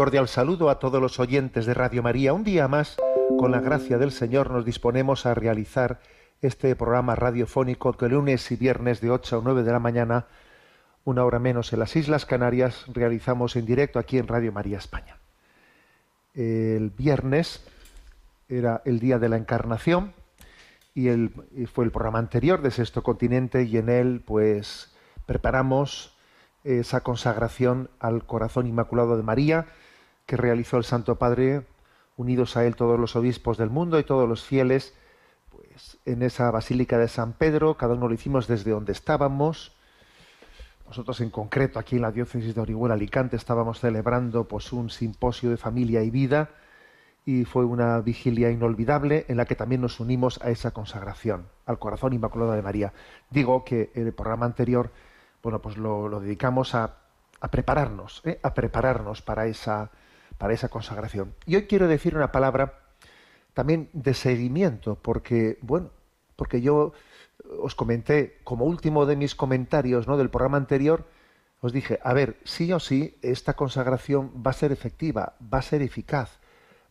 Cordial saludo a todos los oyentes de Radio María. Un día más, con la gracia del Señor, nos disponemos a realizar este programa radiofónico que lunes y viernes de 8 a 9 de la mañana, una hora menos en las Islas Canarias, realizamos en directo aquí en Radio María España. El viernes era el día de la Encarnación y, y fue el programa anterior de Sexto Continente y en él pues preparamos esa consagración al corazón inmaculado de María que realizó el Santo Padre, unidos a él todos los obispos del mundo y todos los fieles, pues en esa Basílica de San Pedro, cada uno lo hicimos desde donde estábamos. Nosotros en concreto aquí en la diócesis de Orihuela Alicante estábamos celebrando pues un simposio de familia y vida y fue una vigilia inolvidable en la que también nos unimos a esa consagración al corazón inmaculado de María. Digo que el programa anterior bueno, pues lo, dedicamos a, a prepararnos, ¿eh? a prepararnos para esa, para esa consagración. Y hoy quiero decir una palabra también de seguimiento, porque, bueno, porque yo os comenté, como último de mis comentarios ¿no? del programa anterior, os dije, a ver, sí o sí, esta consagración va a ser efectiva, va a ser eficaz,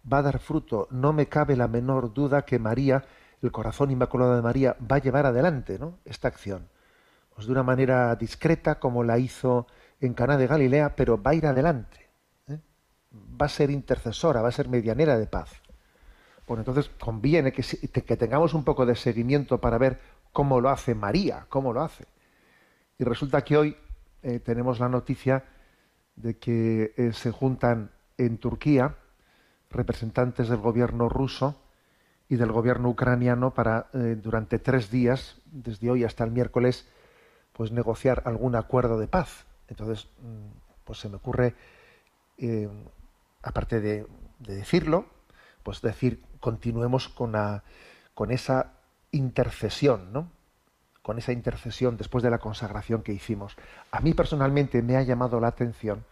va a dar fruto. No me cabe la menor duda que María, el corazón inmaculado de María, va a llevar adelante ¿no? esta acción. Pues de una manera discreta, como la hizo en Caná de Galilea, pero va a ir adelante. Va a ser intercesora, va a ser medianera de paz. Bueno, entonces conviene que, que tengamos un poco de seguimiento para ver cómo lo hace María, cómo lo hace. Y resulta que hoy eh, tenemos la noticia de que eh, se juntan en Turquía representantes del gobierno ruso y del gobierno ucraniano para eh, durante tres días, desde hoy hasta el miércoles, pues negociar algún acuerdo de paz. Entonces, pues se me ocurre, aparte de, de, decirlo, pues decir, continuemos con, con esa intercesión, ¿no? Con esa intercesión después de la consagración que hicimos. A mí personalmente me ha llamado la atención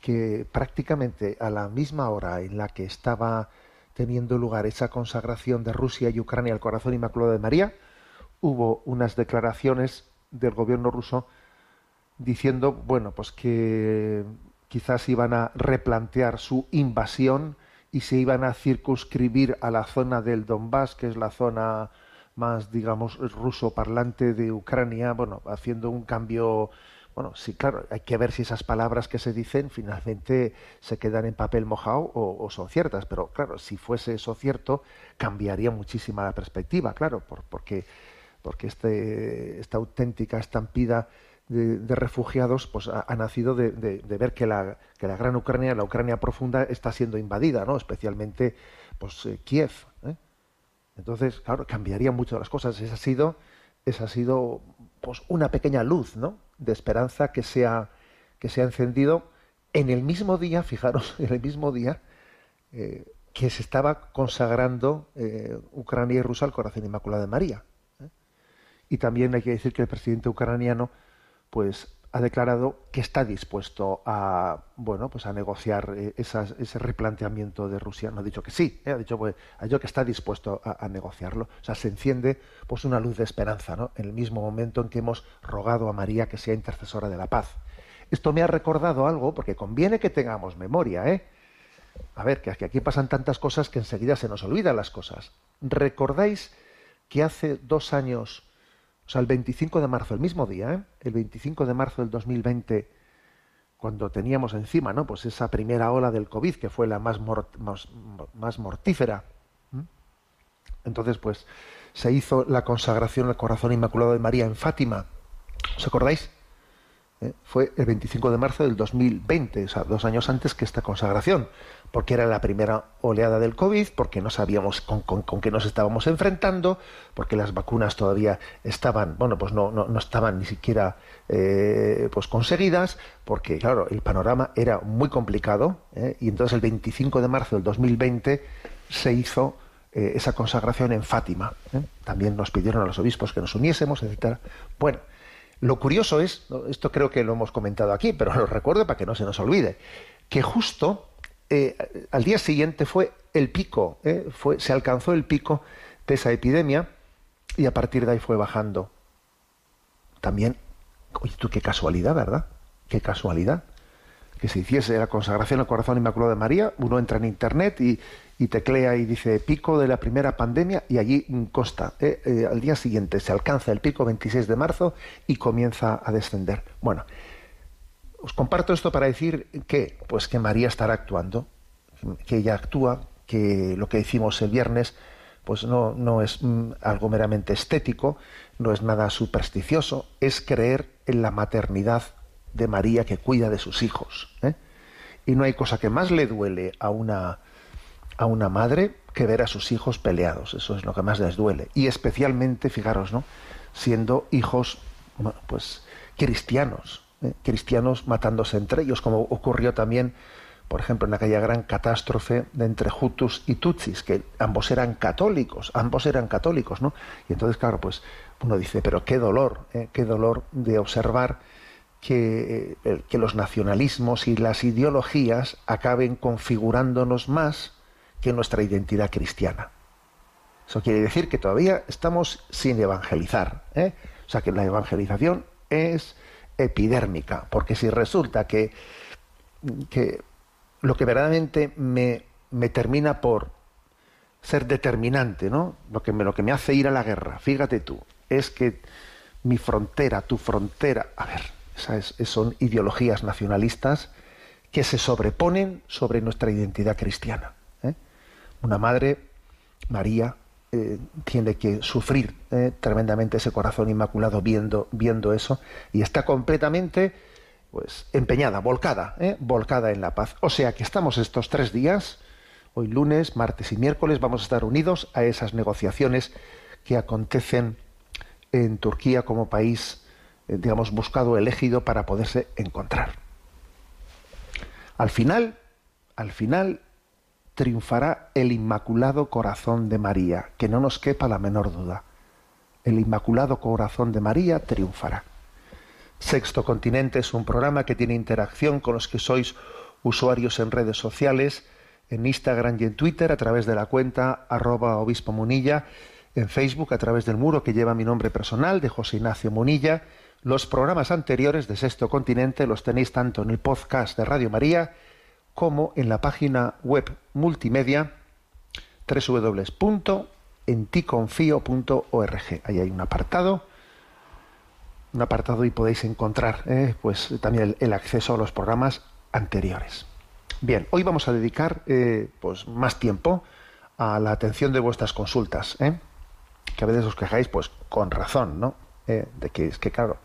que prácticamente a la misma hora en la que estaba teniendo lugar esa consagración de Rusia y Ucrania al corazón inmaculado de María, hubo unas declaraciones del gobierno ruso diciendo, bueno, pues que quizás iban a replantear su invasión y se iban a circunscribir a la zona del Donbass, que es la zona más, digamos, ruso parlante de Ucrania, bueno, haciendo un cambio, bueno, sí, claro, hay que ver si esas palabras que se dicen finalmente se quedan en papel mojado o, son ciertas, pero claro, si fuese eso cierto, cambiaría muchísima la perspectiva, claro, por, porque porque este, esta auténtica estampida de, refugiados pues ha, nacido de, ver que la, que la gran Ucrania, la Ucrania profunda, está siendo invadida, ¿no? especialmente pues, eh, Kiev. ¿eh? Entonces, claro, cambiaría mucho las cosas. Esa ha sido, ha sido pues, una pequeña luz ¿no? de esperanza que se, ha, que se ha encendido en el mismo día, fijaros, en el mismo día eh, que se estaba consagrando Ucrania y Rusia al corazón inmaculado de María. Y también hay que decir que el presidente ucraniano pues ha declarado que está dispuesto a bueno pues a negociar esas, ese replanteamiento de Rusia no ha dicho que sí ¿eh? ha dicho pues que está dispuesto a, a, negociarlo o sea se enciende pues una luz de esperanza ¿no? en el mismo momento en que hemos rogado a María que sea intercesora de la paz esto me ha recordado algo porque conviene que tengamos memoria eh a ver que aquí pasan tantas cosas que enseguida se nos olvidan las cosas recordáis que hace dos años o sea, el 25 de marzo, el mismo día, ¿eh? el 25 de marzo del 2020, cuando teníamos encima, ¿no? Pues esa primera ola del COVID, que fue la más, mort más, más mortífera. Entonces, pues, se hizo la consagración al corazón inmaculado de María en Fátima. ¿Os acordáis? ¿eh? fue el 25 de marzo del 2020, o sea, dos años antes que esta consagración, porque era la primera oleada del COVID, porque no sabíamos con, qué nos estábamos enfrentando, porque las vacunas todavía estaban, bueno, pues no, no, estaban ni siquiera eh, pues conseguidas, porque claro, el panorama era muy complicado, ¿eh? y entonces el 25 de marzo del 2020 se hizo esa consagración en Fátima. También nos pidieron a los obispos que nos uniésemos, etcétera. Bueno, lo curioso es, esto creo que lo hemos comentado aquí, pero lo recuerdo para que no se nos olvide, que justo eh, al día siguiente fue el pico, eh, fue, se alcanzó el pico de esa epidemia y a partir de ahí fue bajando. También, oye, tú qué casualidad, ¿verdad? Qué casualidad que se hiciese la consagración al corazón inmaculado de María, uno entra en internet y, y teclea y dice pico de la primera pandemia y allí consta, eh, al día siguiente se alcanza el pico 26 de marzo y comienza a descender. Bueno, os comparto esto para decir que, pues que María estará actuando, que ella actúa, que lo que decimos el viernes, pues no, no es mm, algo meramente estético, no es nada supersticioso, es creer en la maternidad de María que cuida de sus hijos. ¿eh? Y no hay cosa que más le duele a una a una madre que ver a sus hijos peleados. Eso es lo que más les duele. Y especialmente, fijaros, ¿no? Siendo hijos, pues, cristianos, ¿eh? cristianos matándose entre ellos, como ocurrió también, por ejemplo, en aquella gran catástrofe de entre Hutus y Tutsis, que ambos eran católicos, ambos eran católicos, ¿no? Y entonces, claro, pues uno dice, pero qué dolor, ¿eh? qué dolor de observar que, eh, que los nacionalismos y las ideologías acaben configurándonos más que nuestra identidad cristiana. Eso quiere decir que todavía estamos sin evangelizar. O sea que la evangelización es epidérmica, porque si resulta que, que lo que verdaderamente me, me, termina por ser determinante, ¿no? Lo que, me, lo que me hace ir a la guerra, fíjate tú, es que mi frontera, tu frontera, a ver, esas son ideologías nacionalistas que se sobreponen sobre nuestra identidad cristiana una madre, María, eh, tiene que sufrir eh, tremendamente ese corazón inmaculado viendo, viendo eso y está completamente pues empeñada, volcada, eh, volcada en la paz. O sea que estamos estos tres días, hoy lunes, martes y miércoles, vamos a estar unidos a esas negociaciones que acontecen en Turquía como país, digamos, buscado, elegido para poderse encontrar. Al final, al final, triunfará el Inmaculado Corazón de María, que no nos quepa la menor duda. El Inmaculado Corazón de María triunfará. Sexto Continente es un programa que tiene interacción con los que sois usuarios en redes sociales, en Instagram y en Twitter a través de la cuenta arroba obispo munilla, en Facebook a través del muro que lleva mi nombre personal de José Ignacio Munilla. Los programas anteriores de Sexto Continente los tenéis tanto en el podcast de Radio María, como en la página web multimedia www.enticonfio.org. Ahí hay un apartado, un apartado y podéis encontrar eh, pues también el, acceso a los programas anteriores. Bien, hoy vamos a dedicar eh, pues más tiempo a la atención de vuestras consultas, ¿eh? que a veces os quejáis pues con razón, ¿no? de que es que claro,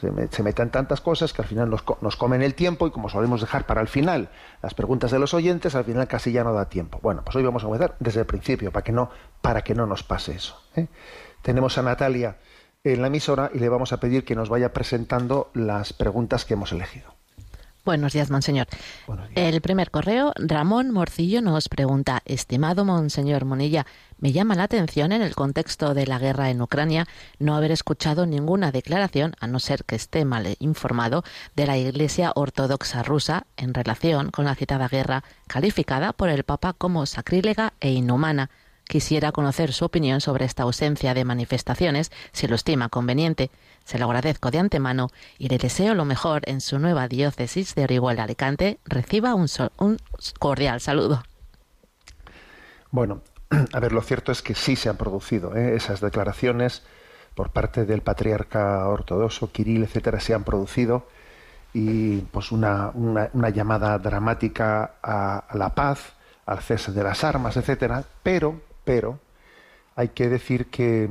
se, meten tantas cosas que al final nos, nos, comen el tiempo y como solemos dejar para el final las preguntas de los oyentes, al final casi ya no da tiempo. Bueno, pues hoy vamos a comenzar desde el principio para que no, para que no nos pase eso. ¿eh? Tenemos a Natalia en la emisora y le vamos a pedir que nos vaya presentando las preguntas que hemos elegido. Buenos días, Monseñor. El primer correo, Ramón Morcillo nos pregunta, estimado Monseñor Monilla, me llama la atención en el contexto de la guerra en Ucrania no haber escuchado ninguna declaración, a no ser que esté mal informado, de la Iglesia Ortodoxa rusa en relación con la citada guerra, calificada por el Papa como sacrílega e inhumana. Quisiera conocer su opinión sobre esta ausencia de manifestaciones, si lo estima conveniente. Se lo agradezco de antemano y le deseo lo mejor en su nueva diócesis de Orihuela Alicante. Reciba un, cordial saludo. Bueno, a ver, lo cierto es que sí se han producido ¿eh? esas declaraciones por parte del patriarca ortodoxo, Kirill, etcétera, se han producido y pues una, una, llamada dramática a, a, la paz, al cese de las armas, etcétera, pero, pero, hay que decir que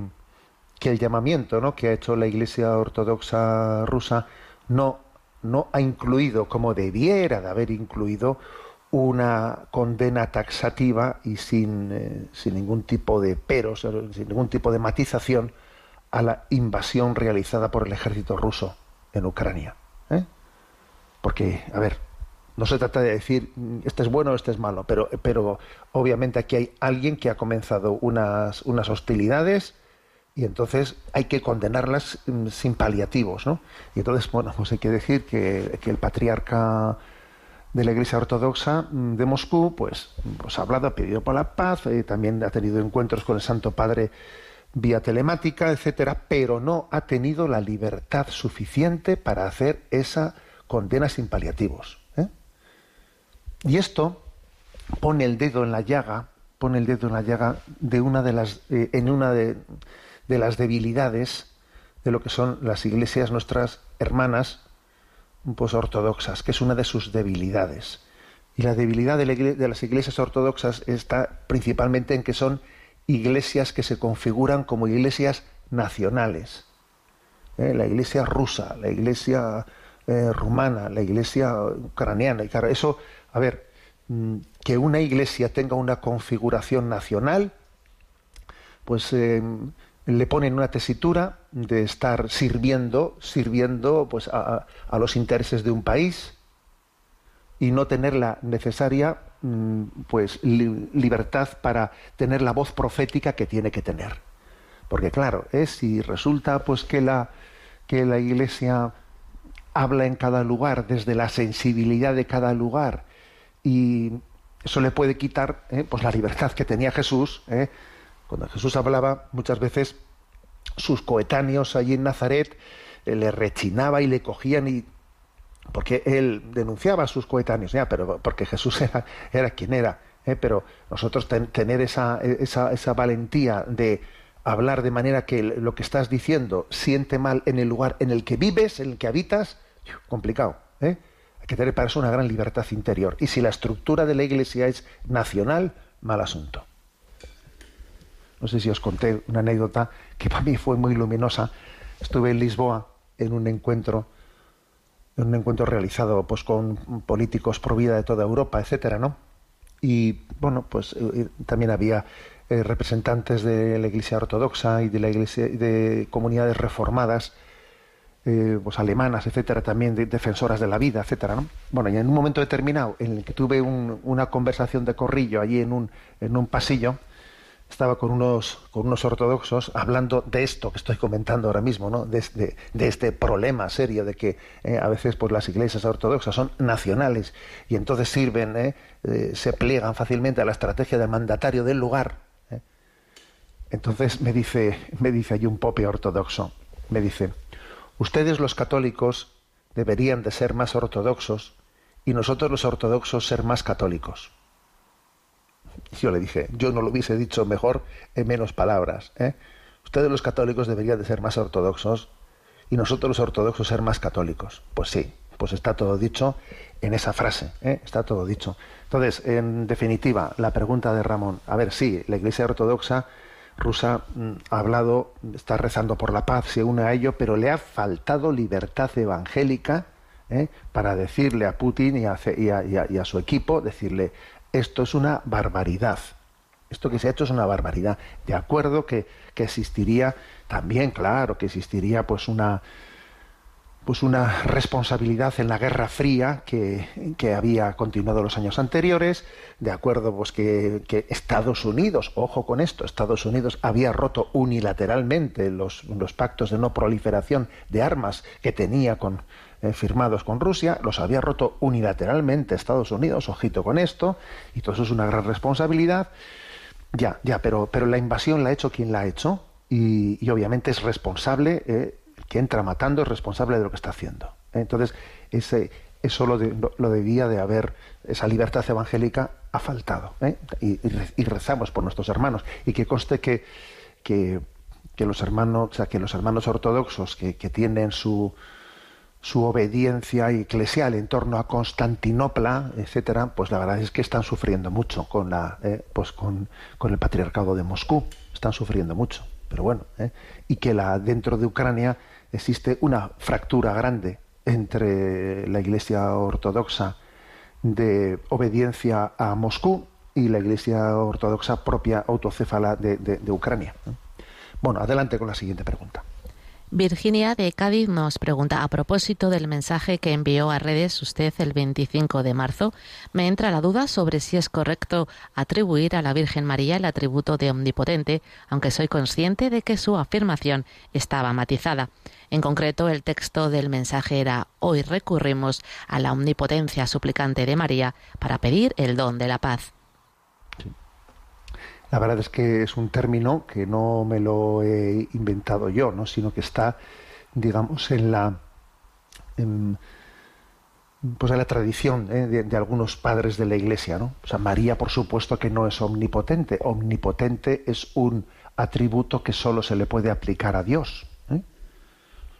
que el llamamiento ¿no? que ha hecho la Iglesia Ortodoxa rusa no, no ha incluido, como debiera de haber incluido, una condena taxativa y sin, eh, sin ningún tipo de peros, sin ningún tipo de matización a la invasión realizada por el ejército ruso en Ucrania. ¿eh? Porque, a ver, no se trata de decir este es bueno o este es malo, pero, obviamente aquí hay alguien que ha comenzado unas, unas hostilidades y entonces hay que condenarlas mm, sin paliativos, ¿no? Y entonces, bueno, pues hay que decir que, el patriarca de la Iglesia Ortodoxa mm, de Moscú, pues, pues ha hablado, ha pedido por la paz, eh, también ha tenido encuentros con el Santo Padre vía telemática, etcétera, pero no ha tenido la libertad suficiente para hacer esa condena sin paliativos. Y esto pone el dedo en la llaga, pone el dedo en la llaga de una de las, eh, en una de, de, las debilidades de lo que son las iglesias nuestras hermanas, pues ortodoxas, que es una de sus debilidades. Y la debilidad de, las iglesias ortodoxas está principalmente en que son iglesias que se configuran como iglesias nacionales. ¿eh? La iglesia rusa, la iglesia eh, rumana, la iglesia ucraniana. Y eso, a ver, mm, que una iglesia tenga una configuración nacional, pues eh, le ponen una tesitura de estar sirviendo, sirviendo pues a, los intereses de un país y no tener la necesaria Mm, pues libertad para tener la voz profética que tiene que tener. Porque claro, es si resulta pues que la que la iglesia habla en cada lugar desde la sensibilidad de cada lugar y eso le puede quitar eh, pues la libertad que tenía Jesús eh. cuando Jesús hablaba muchas veces sus coetáneos allí en Nazaret eh, le rechinaba y le cogían y porque él denunciaba a sus coetáneos, ya, pero porque Jesús era, era quien era, ¿eh? pero nosotros tener esa, esa, esa, valentía de hablar de manera que lo que estás diciendo siente mal en el lugar en el que vives, en el que habitas, complicado. ¿eh? Que tener para eso una gran libertad interior. Y si la estructura de la Iglesia es nacional, mal asunto. No sé si os conté una anécdota que para mí fue muy luminosa. Estuve en Lisboa en un encuentro en un encuentro realizado pues con políticos pro vida de toda Europa, etcétera, ¿no? Y bueno, pues eh, eh, también había eh, representantes de la Iglesia Ortodoxa y de la Iglesia de comunidades reformadas, pues alemanas, etcétera, también de, defensoras de la vida, etcétera, ¿no? Bueno, y en un momento determinado en el que tuve una conversación de corrillo allí en un, en un pasillo, estaba con unos, con unos ortodoxos hablando de esto que estoy comentando ahora mismo, ¿no? de, este, de este problema serio de que eh, a veces pues, las iglesias ortodoxas son nacionales y entonces sirven, ¿eh? Eh, se pliegan fácilmente a la estrategia del mandatario del lugar. Entonces me dice, me dice allí un pope ortodoxo, me dice, ustedes los católicos deberían de ser más ortodoxos y nosotros los ortodoxos ser más católicos. Yo le dije, yo no lo hubiese dicho mejor en menos palabras. ¿eh? Ustedes los católicos deberían de ser más ortodoxos y nosotros los ortodoxos ser más católicos. Pues sí, pues está todo dicho en esa frase, ¿eh? está todo dicho. Entonces, en definitiva, la pregunta de Ramón, a ver, sí, la Iglesia Ortodoxa rusa mm, ha hablado, está rezando por la paz, se une a ello, pero le ha faltado libertad evangélica ¿eh? para decirle a Putin y a, su equipo, decirle, esto es una barbaridad. Esto que se ha hecho es una barbaridad. De acuerdo que, existiría también, claro, que existiría pues una pues una responsabilidad en la Guerra Fría que, había continuado los años anteriores, de acuerdo pues que, Estados Unidos, ojo con esto, Estados Unidos había roto unilateralmente los, pactos de no proliferación de armas que tenía con, eh, firmados con Rusia, los había roto unilateralmente Estados Unidos, ojito con esto, y todo eso es una gran responsabilidad. Ya, ya, pero, pero la invasión la ha hecho quien la ha hecho, y, obviamente es responsable, eh, que entra matando es responsable de lo que está haciendo. Entonces, ese, eso lo, lo, debía de haber, esa libertad evangélica ha faltado. ¿eh? Y, rezamos por nuestros hermanos. Y que conste que, que, los hermanos, que los hermanos ortodoxos que tienen su, su obediencia eclesial en torno a Constantinopla, etcétera, pues la verdad es que están sufriendo mucho con la, eh, pues con, el patriarcado de Moscú, están sufriendo mucho. Pero bueno, eh, y que la, dentro de Ucrania existe una fractura grande entre la Iglesia ortodoxa de obediencia a Moscú y la Iglesia ortodoxa propia autocéfala de, de Ucrania. Bueno, adelante con la siguiente pregunta. Virginia de Cádiz nos pregunta, a propósito del mensaje que envió a redes usted el 25 de marzo, me entra la duda sobre si es correcto atribuir a la Virgen María el atributo de omnipotente, aunque soy consciente de que su afirmación estaba matizada. En concreto, el texto del mensaje era, hoy recurrimos a la omnipotencia suplicante de María para pedir el don de la paz. La verdad es que es un término que no me lo he inventado yo, ¿no? sino que está, digamos, en la, pues en la tradición ¿eh? de, algunos padres de la Iglesia. ¿no? O sea, María, por supuesto, que no es omnipotente. Omnipotente es un atributo que solo se le puede aplicar a Dios.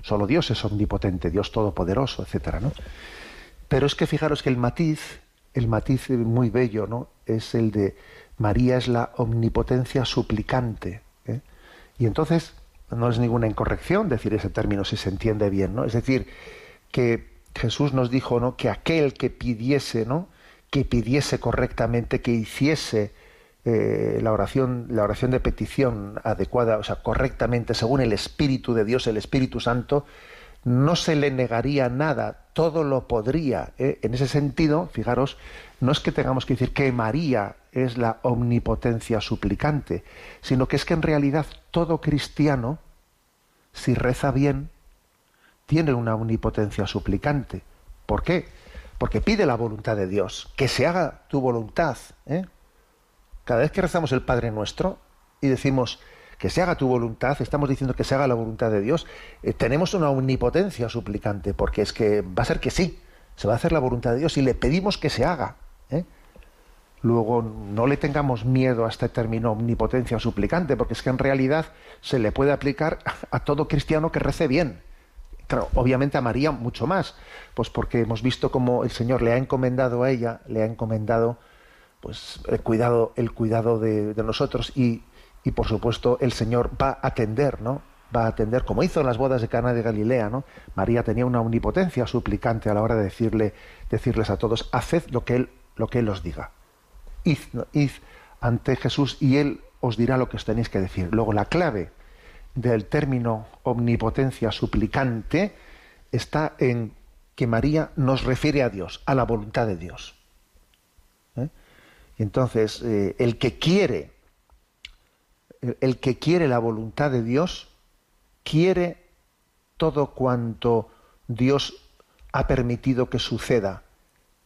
Solo Dios es omnipotente, Dios todopoderoso, etcétera, ¿no? Pero es que fijaros que el matiz, el matiz muy bello, ¿no? Es el de María es la omnipotencia suplicante. ¿eh? Y entonces no es ninguna incorrección decir ese término si se entiende bien, ¿no? Es decir, que Jesús nos dijo, ¿no? Que aquel que pidiese, ¿no? Que pidiese correctamente, que hiciese eh, la oración, la oración de petición adecuada, o sea, correctamente, según el Espíritu de Dios, el Espíritu Santo, no se le negaría nada, todo lo podría. ¿eh? En ese sentido, fijaros, no es que tengamos que decir que María es la omnipotencia suplicante, sino que es que en realidad todo cristiano, si reza bien, tiene una omnipotencia suplicante. ¿Por qué? Porque pide la voluntad de Dios, que se haga tu voluntad. ¿eh? Cada vez que rezamos el Padre Nuestro y decimos que se haga tu voluntad, estamos diciendo que se haga la voluntad de Dios, eh, tenemos una omnipotencia suplicante, porque es que va a ser que sí, se va a hacer la voluntad de Dios y le pedimos que se haga. ¿eh? Luego, no le tengamos miedo a este término omnipotencia suplicante, porque es que en realidad se le puede aplicar a todo cristiano que rece bien. Obviamente a María mucho más, pues porque hemos visto cómo el Señor le ha encomendado a ella, le ha encomendado pues el cuidado, el cuidado de, nosotros y, y, por supuesto el Señor va a atender, ¿no? Va a atender, como hizo en las bodas de Cana de Galilea, ¿no? María tenía una omnipotencia suplicante a la hora de decirle, decirles a todos, haced lo que él lo que Él os diga. Id, id ante Jesús y Él os dirá lo que os tenéis que decir. Luego la clave del término omnipotencia suplicante está en que María nos refiere a Dios, a la voluntad de Dios. Entonces, eh, el que quiere, el que quiere la voluntad de Dios, quiere todo cuanto Dios ha permitido que suceda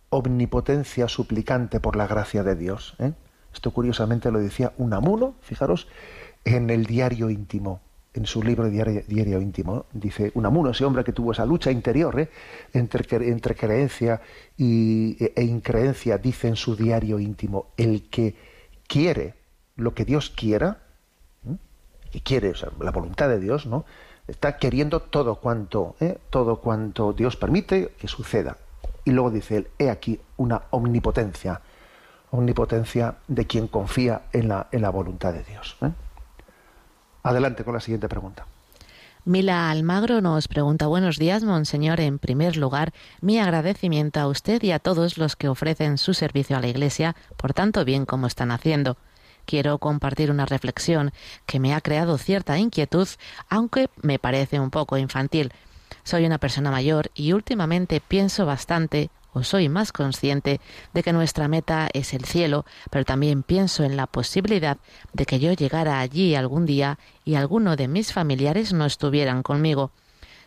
omnipotencia suplicante por la gracia de Dios. ¿eh? Esto curiosamente lo decía Unamuno, fijaros, en el diario íntimo, en su libro diario, íntimo. Dice Unamuno, ese hombre que tuvo esa lucha interior ¿eh? entre, creencia y, e, increencia, dice en su diario íntimo, el que quiere lo que Dios quiera, ¿eh? que quiere la voluntad de Dios, ¿no? está queriendo todo cuanto, todo cuanto Dios permite que suceda y luego dice él, he aquí una omnipotencia, omnipotencia de quien confía en la, en la voluntad de Dios. ¿eh? Adelante con la siguiente pregunta. Mila Almagro nos pregunta Buenos días, Monseñor. En primer lugar, mi agradecimiento a usted y a todos los que ofrecen su servicio a la Iglesia por tanto bien como están haciendo. Quiero compartir una reflexión que me ha creado cierta inquietud, aunque me parece un poco infantil. Soy una persona mayor y últimamente pienso bastante o soy más consciente de que nuestra meta es el cielo, pero también pienso en la posibilidad de que yo llegara allí algún día y alguno de mis familiares no estuvieran conmigo.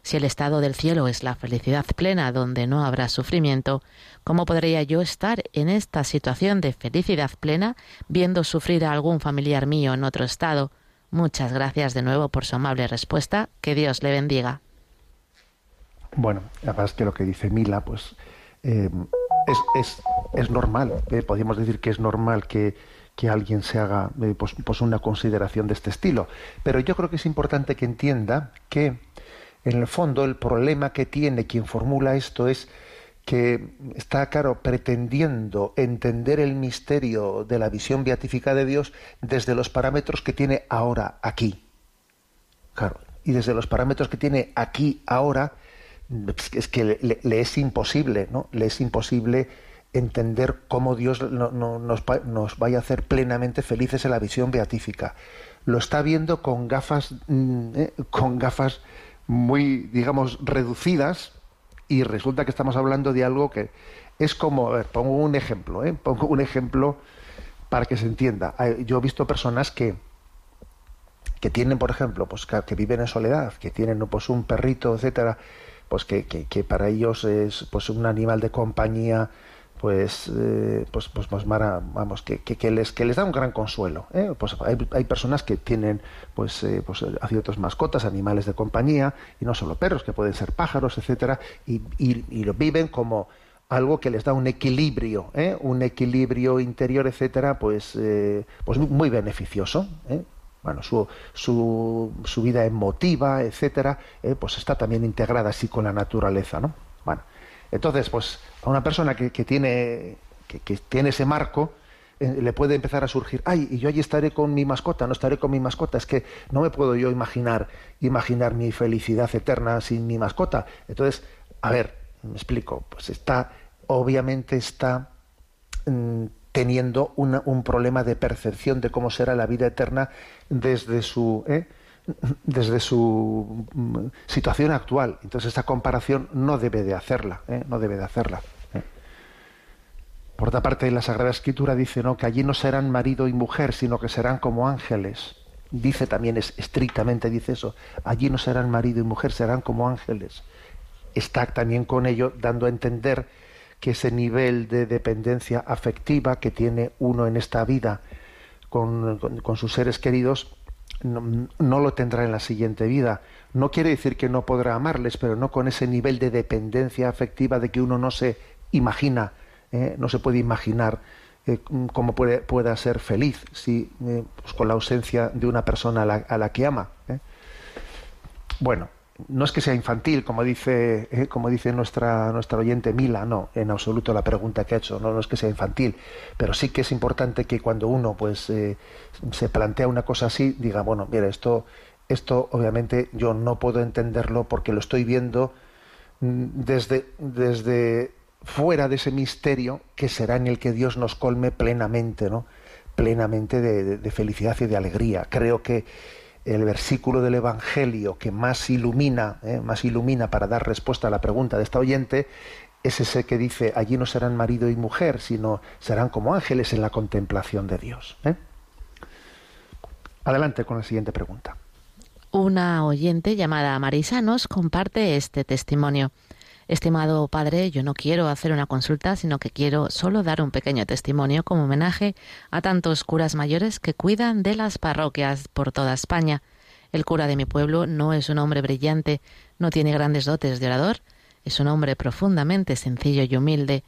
Si el estado del cielo es la felicidad plena donde no habrá sufrimiento, ¿cómo podría yo estar en esta situación de felicidad plena viendo sufrir a algún familiar mío en otro estado? Muchas gracias de nuevo por su amable respuesta. Que Dios le bendiga. Bueno, además que lo que dice Mila, pues eh, es, es, es, normal, eh, podríamos decir que es normal que, que alguien se haga eh, pues, pues, una consideración de este estilo. Pero yo creo que es importante que entienda que, en el fondo, el problema que tiene quien formula esto es que está, claro, pretendiendo entender el misterio de la visión beatífica de Dios desde los parámetros que tiene ahora, aquí. Claro, y desde los parámetros que tiene aquí, ahora, es que le, es imposible, ¿no? Le es imposible entender cómo Dios nos, nos, vaya a hacer plenamente felices en la visión beatífica. Lo está viendo con gafas, mm, ¿eh? con gafas muy, digamos, reducidas y resulta que estamos hablando de algo que es como, pongo un ejemplo, ¿eh? pongo un ejemplo para que se entienda. Yo he visto personas que, que tienen, por ejemplo, pues que, viven en soledad, que tienen pues un perrito, etcétera, pues que, que, para ellos es pues un animal de compañía pues, eh, pues, pues, pues vamos, que, que, les, que les da un gran consuelo. ¿eh? Pues hay, hay, personas que tienen pues, eh, pues ciertas mascotas, animales de compañía, y no solo perros, que pueden ser pájaros, etcétera, y, y, lo viven como algo que les da un equilibrio, un equilibrio interior, etcétera, pues, pues muy beneficioso. Bueno, su, su, su, vida emotiva, etcétera, pues está también integrada así con la naturaleza, ¿no? Bueno, entonces, pues a una persona que, tiene, que, tiene ese marco, eh, le puede empezar a surgir, ay, y yo allí estaré con mi mascota, no estaré con mi mascota, es que no me puedo yo imaginar, imaginar mi felicidad eterna sin mi mascota. Entonces, a ver, me explico, pues está, obviamente está mm, teniendo un problema de percepción de cómo será la vida eterna desde su... ¿eh? desde su mm, situación actual. Entonces esta comparación no debe de hacerla, ¿eh? no debe de hacerla. ¿eh? Por otra parte, la Sagrada Escritura dice ¿no? que allí no serán marido y mujer, sino que serán como ángeles. Dice también, es, estrictamente dice eso, allí no serán marido y mujer, serán como ángeles. Está también con ello dando a entender que ese nivel de dependencia afectiva que tiene uno en esta vida con sus seres queridos, no, lo tendrá en la siguiente vida. No quiere decir que no podrá amarles, pero no con ese nivel de dependencia afectiva de que uno no se imagina, ¿eh? no se puede imaginar eh, cómo puede, pueda ser feliz si, eh, pues con la ausencia de una persona a la que ama. Bueno, no es que sea infantil, como dice, eh, como dice nuestra, nuestra oyente Mila, no, en absoluto la pregunta que ha hecho, no, no es que sea infantil, pero sí que es importante que cuando uno pues eh, se plantea una cosa así, diga, bueno, mira, esto, esto obviamente yo no puedo entenderlo porque lo estoy viendo mm, desde, desde fuera de ese misterio que será en el que Dios nos colme plenamente, ¿no? plenamente de felicidad y de alegría. Creo que el versículo del Evangelio que más ilumina, eh, más ilumina para dar respuesta a la pregunta de esta oyente, es ese que dice, allí no serán marido y mujer, sino serán como ángeles en la contemplación de Dios. ¿eh? Adelante con la siguiente pregunta. Una oyente llamada Marisa nos comparte este testimonio. Estimado padre, yo no quiero hacer una consulta, sino que quiero solo dar un pequeño testimonio como homenaje a tantos curas mayores que cuidan de las parroquias por toda España. El cura de mi pueblo no es un hombre brillante, no tiene grandes dotes de orador, es un hombre profundamente sencillo y humilde.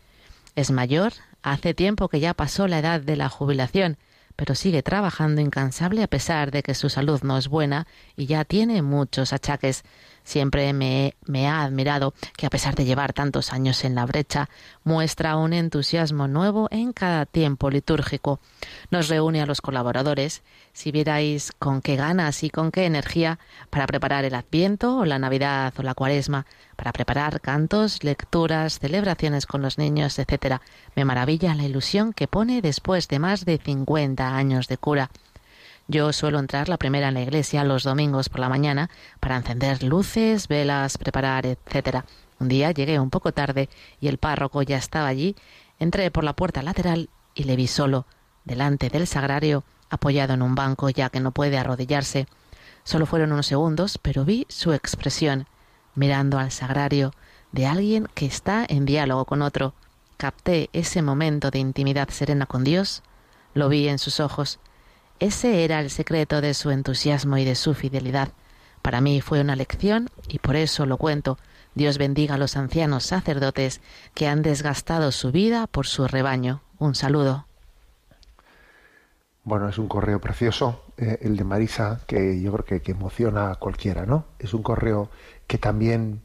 Es mayor, hace tiempo que ya pasó la edad de la jubilación, pero sigue trabajando incansable a pesar de que su salud no es buena y ya tiene muchos achaques. Siempre me, ha admirado que a pesar de llevar tantos años en la brecha, muestra un entusiasmo nuevo en cada tiempo litúrgico. Nos reúne a los colaboradores, si vierais con qué ganas y con qué energía, para preparar el Adviento o la Navidad o la Cuaresma, para preparar cantos, lecturas, celebraciones con los niños, etc. Me maravilla la ilusión que pone después de más de cincuenta años de cura. Yo suelo entrar la primera en la iglesia los domingos por la mañana para encender luces, velas, preparar, etc. Un día llegué un poco tarde y el párroco ya estaba allí. Entré por la puerta lateral y le vi solo, delante del sagrario, apoyado en un banco ya que no puede arrodillarse. Solo fueron unos segundos, pero vi su expresión, mirando al sagrario, de alguien que está en diálogo con otro. Capté ese momento de intimidad serena con Dios, lo vi en sus ojos, ese era el secreto de su entusiasmo y de su fidelidad. Para mí fue una lección y por eso lo cuento. Dios bendiga a los ancianos sacerdotes que han desgastado su vida por su rebaño. Un saludo. Bueno, es un correo precioso, eh, el de Marisa, que yo creo que, que, emociona a cualquiera, ¿no? Es un correo que también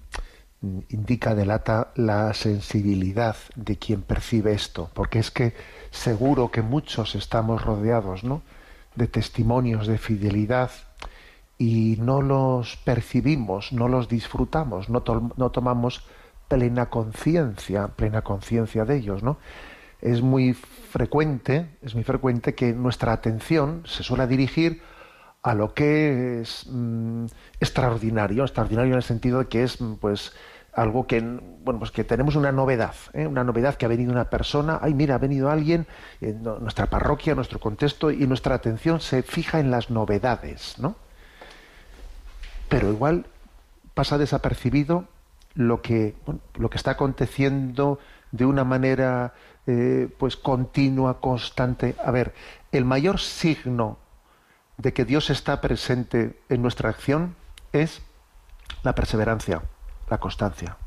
mm, indica, delata la sensibilidad de quien percibe esto, porque es que seguro que muchos estamos rodeados, ¿no? De testimonios de fidelidad y no los percibimos, no los disfrutamos, no, no tomamos plena conciencia, plena conciencia de ellos, ¿no? Es muy frecuente, es muy frecuente que nuestra atención se suele dirigir a lo que es mm, extraordinario, extraordinario en el sentido de que es pues algo que bueno pues que tenemos una novedad, ¿eh? una novedad que ha venido una persona, ay mira ha venido alguien en nuestra parroquia, nuestro contexto y nuestra atención se fija en las novedades, ¿no? Pero igual pasa desapercibido lo que lo que está aconteciendo de una manera eh, pues continua, constante. A ver, el mayor signo de que Dios está presente en nuestra acción es la perseverancia, la constancia,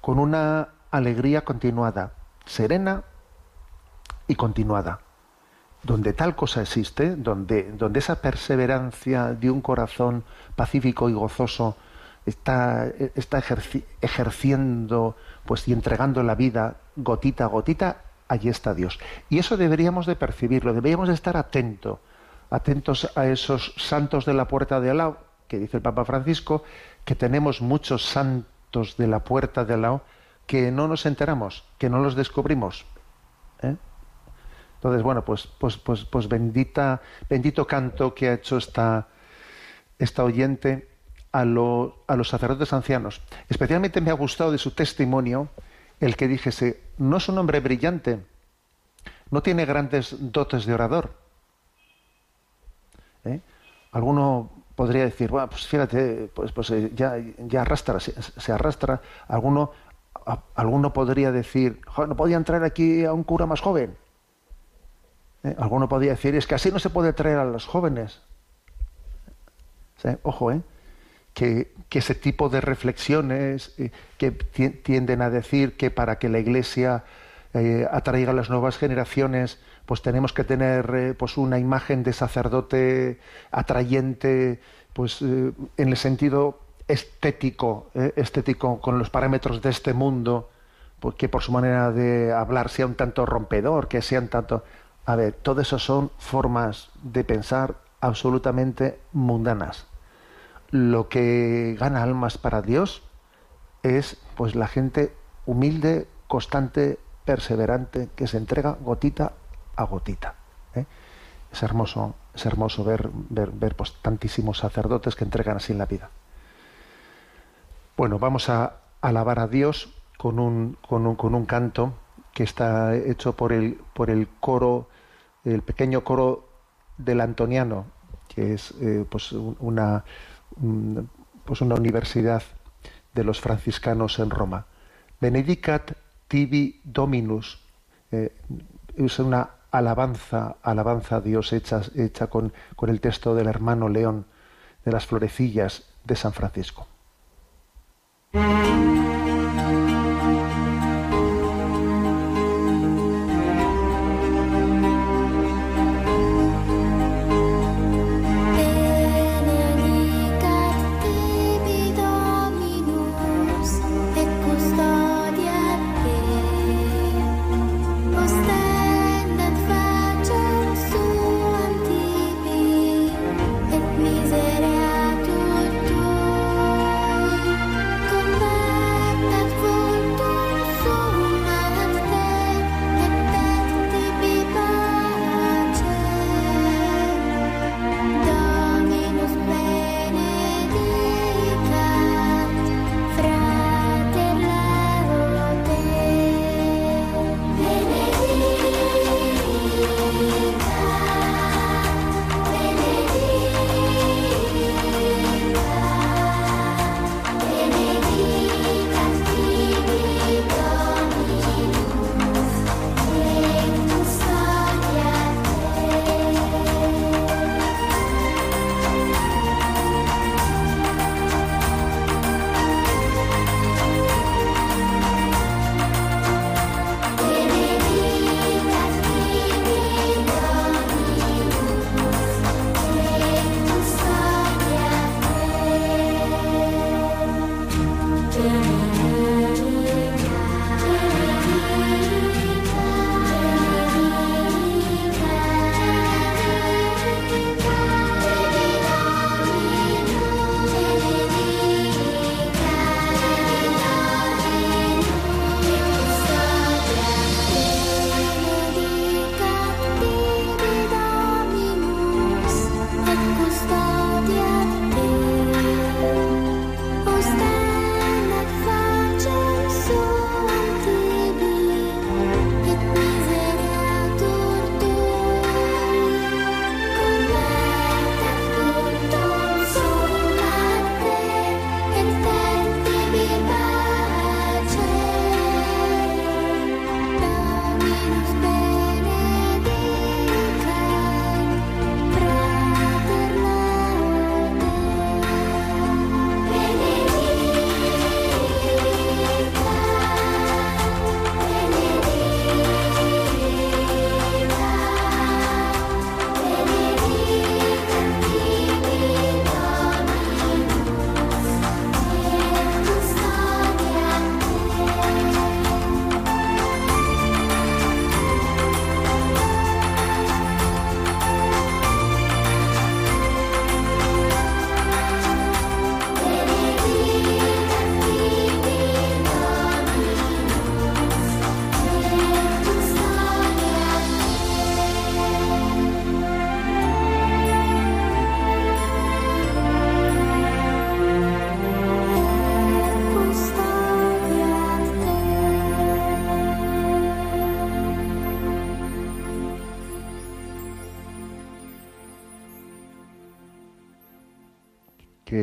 con una alegría continuada, serena y continuada. Donde tal cosa existe, donde, donde esa perseverancia de un corazón pacífico y gozoso está, está ejerciendo pues, y entregando la vida gotita a gotita, allí está Dios. Y eso deberíamos de percibirlo, deberíamos de estar atentos atentos a esos santos de la puerta de Alao, que dice el Papa Francisco, que tenemos muchos santos de la puerta de Alao que no nos enteramos, que no los descubrimos. ¿eh? Entonces, bueno, pues, pues, pues, pues bendita, bendito canto que ha hecho esta, esta oyente a, a los sacerdotes ancianos. Especialmente me ha gustado de su testimonio el que dijese, no es un hombre brillante, no tiene grandes dotes de orador, ¿eh? Alguno podría decir, bueno, pues fíjate, pues, pues eh, ya, ya arrastra, se, arrastra. Alguno, alguno podría decir, no podían traer aquí a un cura más joven. ¿Eh? Alguno podría decir, es que así no se puede traer a los jóvenes. Ojo, ¿eh? Que, que, ese tipo de reflexiones que tienden a decir que para que la Iglesia atraiga a las nuevas generaciones, pues tenemos que tener eh, pues una imagen de sacerdote atrayente, pues eh, en el sentido estético, eh, estético con los parámetros de este mundo, porque por su manera de hablar sea un tanto rompedor, que sea un tanto, a ver, todo eso son formas de pensar absolutamente mundanas. Lo que gana almas para Dios es pues la gente humilde, constante, perseverante, que se entrega gotita a gotita. ¿eh? Es hermoso, es hermoso ver, ver, pues, tantísimos sacerdotes que entregan así la vida. Bueno, vamos a alabar a Dios con un, con un, con un canto que está hecho por el, por el coro, el pequeño coro del Antoniano, que es eh, pues una, pues una universidad de los franciscanos en Roma. Benedicat tibi Dominus. Eh, es una alabanza, alabanza a Dios hecha, hecha con, con el texto del hermano León de las florecillas de San Francisco.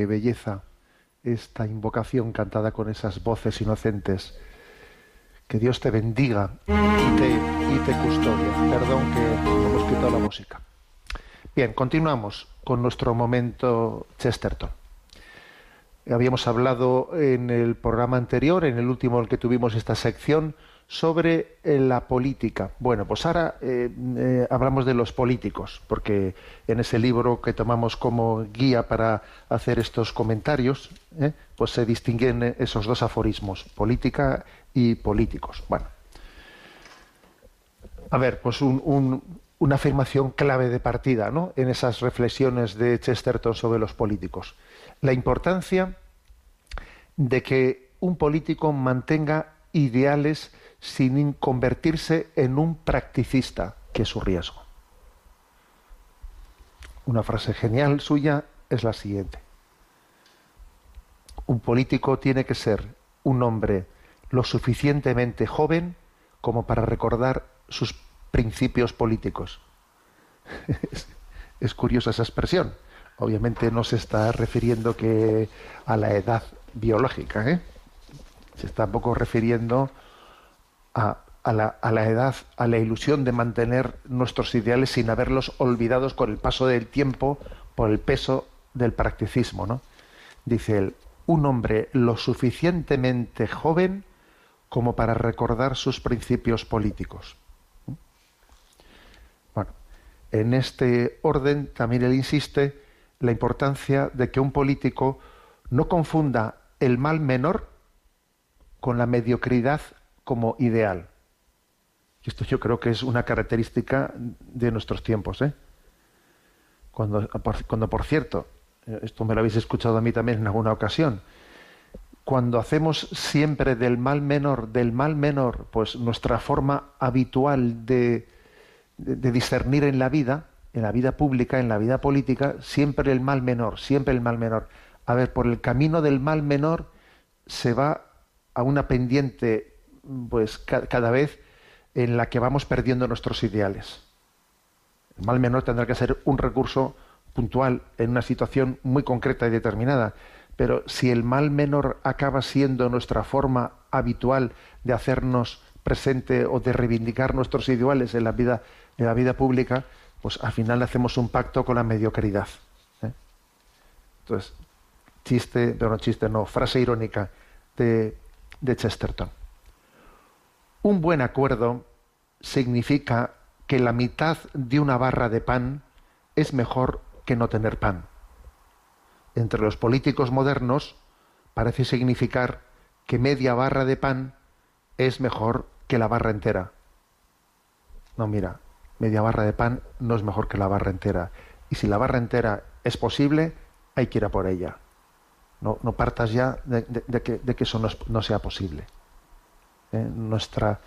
Belleza esta invocación cantada con esas voces inocentes. Que Dios te bendiga y te. Perdón que hemos quitado la música. Bien, continuamos con nuestro momento Chesterton. Habíamos hablado en el programa anterior, en el último en el que tuvimos esta sección, sobre eh, la política. Bueno, pues ahora eh, eh, hablamos de los políticos, porque en ese libro que tomamos como guía para hacer estos comentarios, pues se distinguen esos dos aforismos, política y políticos. Bueno, a ver, pues una afirmación clave de partida ¿no? en esas reflexiones de Chesterton sobre los políticos. La importancia de que un político mantenga ideales sin convertirse en un practicista, que es su riesgo. Una frase genial suya es la siguiente. Un político tiene que ser un hombre lo suficientemente joven como para recordar sus principios políticos. es, curiosa esa expresión. Obviamente no se está refiriendo que a la edad biológica, ¿eh? se está un poco refiriendo a, la, edad, a la ilusión de mantener nuestros ideales sin haberlos olvidados con el paso del tiempo, por el peso del practicismo. ¿no? Dice él, un hombre lo suficientemente joven como para recordar sus principios políticos. Bueno, en este orden también él insiste la importancia de que un político no confunda el mal menor con la mediocridad como ideal. Esto yo creo que es una característica de nuestros tiempos. ¿eh? Cuando, cuando, por cierto, eh, esto me lo habéis escuchado a mí también en alguna ocasión, cuando hacemos siempre del mal menor, del mal menor, pues nuestra forma habitual de discernir en la vida, en la vida pública, en la vida política, siempre el mal menor, siempre el mal menor. A ver, por el camino del mal menor se va a una pendiente pues cada vez en la que vamos perdiendo nuestros ideales. El mal menor tendrá que ser un recurso puntual en una situación muy concreta y determinada, pero si el mal menor acaba siendo nuestra forma habitual de hacernos presente o de reivindicar nuestros ideales en la vida, en la vida pública, pues al final hacemos un pacto con la mediocridad. ¿eh? Entonces, chiste, pero no chiste, no, frase irónica de, de Chesterton. Un buen acuerdo significa que la mitad de una barra de pan es mejor que no tener pan. Entre los políticos modernos parece significar que media barra de pan es mejor que la barra entera. No, mira, media barra de pan no es mejor que la barra entera. Y si la barra entera es posible, hay que ir a por ella. No, no partas ya de, que, eso no sea posible. ¿Eh? nuestra,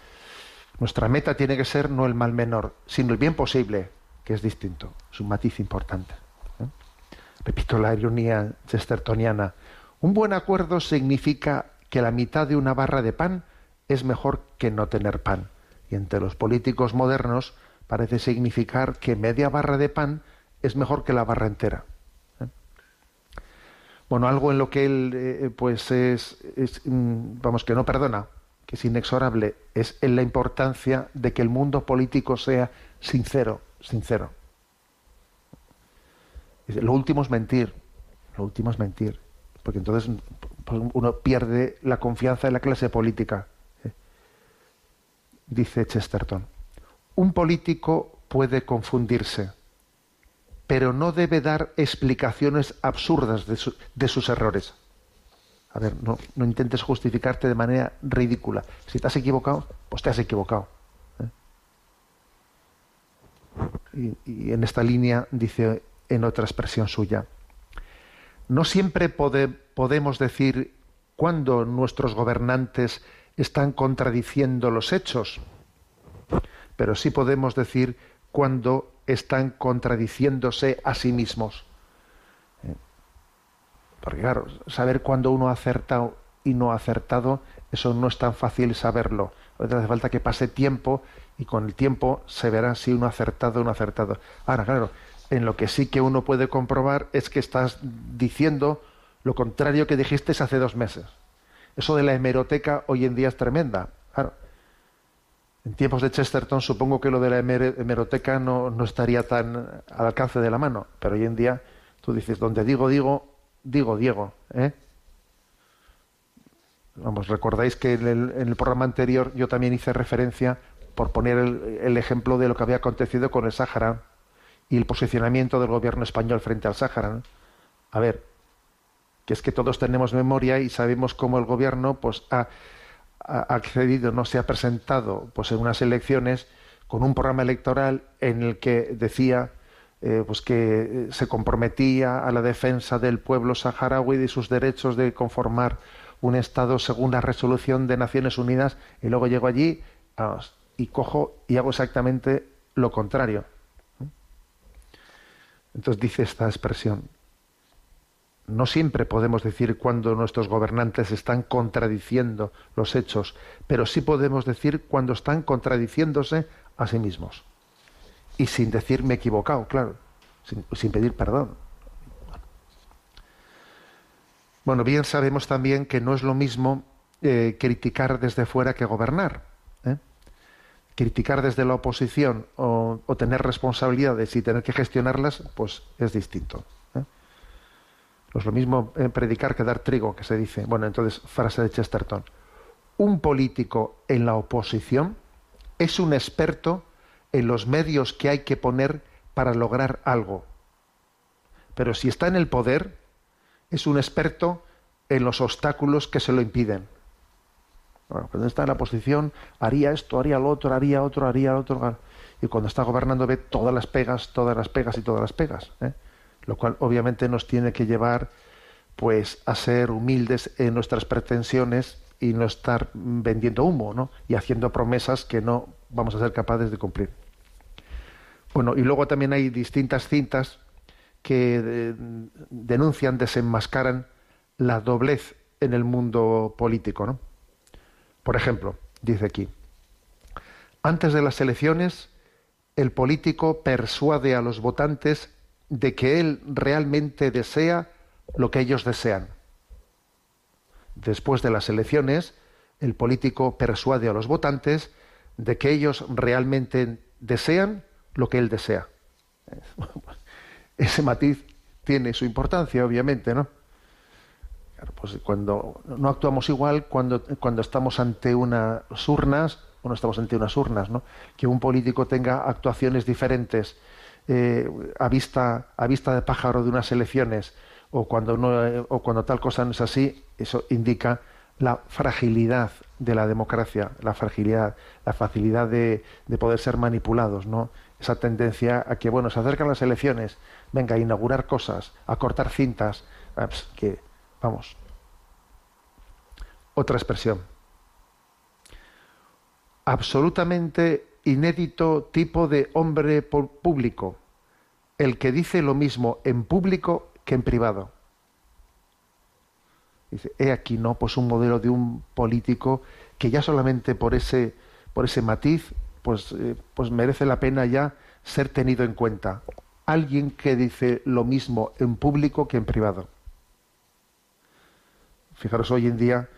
nuestra meta tiene que ser no el mal menor, sino el bien posible, que es distinto, es un matiz importante. ¿eh? Repito la ironía chestertoniana. Un buen acuerdo significa que la mitad de una barra de pan es mejor que no tener pan. Y entre los políticos modernos parece significar que media barra de pan es mejor que la barra entera. ¿eh? Bueno, algo en lo que él, pues es, mm, vamos, que no perdona, que es inexorable, es en la importancia de que el mundo político sea sincero, sincero. Lo último es mentir, lo último es mentir, porque entonces pues, uno pierde la confianza en la clase política. ¿eh? Dice Chesterton, un político puede confundirse, pero no debe dar explicaciones absurdas de sus errores. A ver, no, intentes justificarte de manera ridícula. Si te has equivocado, pues te has equivocado. ¿eh? Y, en esta línea dice en otra expresión suya, no siempre podemos decir cuándo nuestros gobernantes están contradiciendo los hechos, pero sí podemos decir cuándo están contradiciéndose a sí mismos. Porque claro, saber cuándo uno ha acertado y no ha acertado, eso no es tan fácil saberlo. Hace falta que pase tiempo y con el tiempo se verá si uno ha acertado o no ha acertado. Ahora, claro, en lo que sí que uno puede comprobar es que estás diciendo lo contrario que dijiste hace dos meses. Eso de la hemeroteca hoy en día es tremenda. En tiempos de Chesterton supongo que lo de la hemeroteca no, no, estaría tan al alcance de la mano, pero hoy en día tú dices, donde digo, digo, digo, Diego. ¿eh? Vamos, recordáis que en el, programa anterior yo también hice referencia, por poner el, ejemplo de lo que había acontecido con el Sáhara y el posicionamiento del gobierno español frente al Sáhara. A ver, que es que todos tenemos memoria y sabemos cómo el gobierno pues ha, accedido, no se ha presentado pues en unas elecciones con un programa electoral en el que decía eh, pues que se comprometía a la defensa del pueblo saharaui y sus derechos de conformar un Estado según la resolución de Naciones Unidas y luego llego allí y cojo y hago exactamente lo contrario. Entonces dice esta expresión, no siempre podemos decir cuando nuestros gobernantes están contradiciendo los hechos, pero sí podemos decir cuando están contradiciéndose a sí mismos. Y sin decirme equivocado, claro, sin, pedir perdón. Bueno, bien sabemos también que no es lo mismo eh, criticar desde fuera que gobernar. ¿eh? Criticar desde la oposición o, tener responsabilidades y tener que gestionarlas, pues es distinto. No es lo mismo eh, predicar que dar trigo, que se dice. Bueno, entonces, frase de Chesterton. Un político en la oposición es un experto en los medios que hay que poner para lograr algo. Pero si está en el poder, es un experto en los obstáculos que se lo impiden. Bueno, cuando está en la oposición, haría esto, haría lo otro, haría otro, haría otro. Y cuando está gobernando ve todas las pegas, todas las pegas y todas las pegas. ¿eh? lo cual obviamente nos tiene que llevar pues a ser humildes en nuestras pretensiones y no estar vendiendo humo, ¿no? Y haciendo promesas que no vamos a ser capaces de cumplir. Bueno, y luego también hay distintas cintas que eh, denuncian, desenmascaran la doblez en el mundo político, ¿no? Por ejemplo, dice aquí, antes de las elecciones, el político persuade a los votantes de que él realmente desea lo que ellos desean. Después de las elecciones, el político persuade a los votantes de que ellos realmente desean lo que él desea. Ese matiz tiene su importancia, obviamente, ¿no? pues cuando no actuamos igual cuando, cuando estamos ante unas urnas, o no estamos ante unas urnas, ¿no? Que un político tenga actuaciones diferentes eh, a, vista, a vista de pájaro de unas elecciones o cuando, no, eh, o cuando tal cosa no es así, eso indica la fragilidad de la democracia, la fragilidad, la facilidad de, de, poder ser manipulados, ¿no? Esa tendencia a que, bueno, se acercan las elecciones, venga, a inaugurar cosas, a cortar cintas, ah, pues, que, vamos. Otra expresión. Absolutamente inédito tipo de hombre público, el que dice lo mismo en público que en privado. Dice, he aquí no, pues un modelo de un político que ya solamente por ese, por ese matiz, pues, eh, pues merece la pena ya ser tenido en cuenta. Alguien que dice lo mismo en público que en privado. Fijaros hoy en día